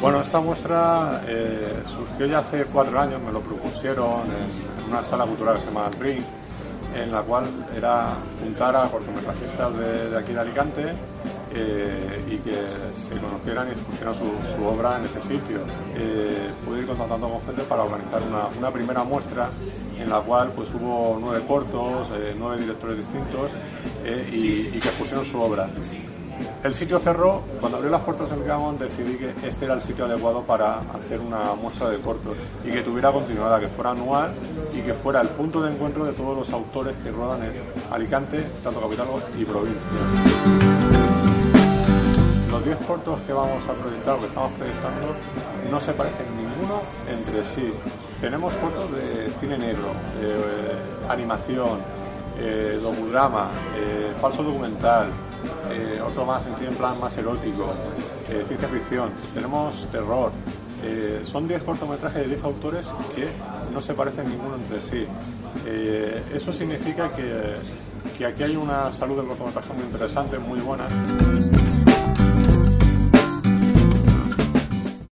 Bueno, esta muestra eh, surgió ya hace cuatro años, me lo propusieron en una sala cultural que se llama Ring, en la cual era juntar a cortometrajistas de, de aquí de Alicante eh, y que se conocieran y expusieran su, su obra en ese sitio. Eh, contactando con gente para organizar una, primera muestra en la cual pues hubo nueve cortos, eh, nueve directores distintos eh, y, que expusieron su obra. El sitio cerró, cuando abrió las puertas del Gamon decidí que este era el sitio adecuado para hacer una muestra de cortos y que tuviera continuidad, que fuera anual y que fuera el punto de encuentro de todos los autores que rodan en Alicante, tanto capital y provincia. Los 10 cortos que vamos a proyectar o que estamos proyectando no se parecen ninguno entre sí. Tenemos cortos de cine negro, eh, animación, eh, eh, falso documental, eh, otro más en en plan más erótico, ciencia ficción, tenemos terror. Son 10 cortometrajes de 10 autores que no se parecen ninguno entre sí. Eso significa que, que aquí hay una salud del cortometraje muy interesante, muy buena.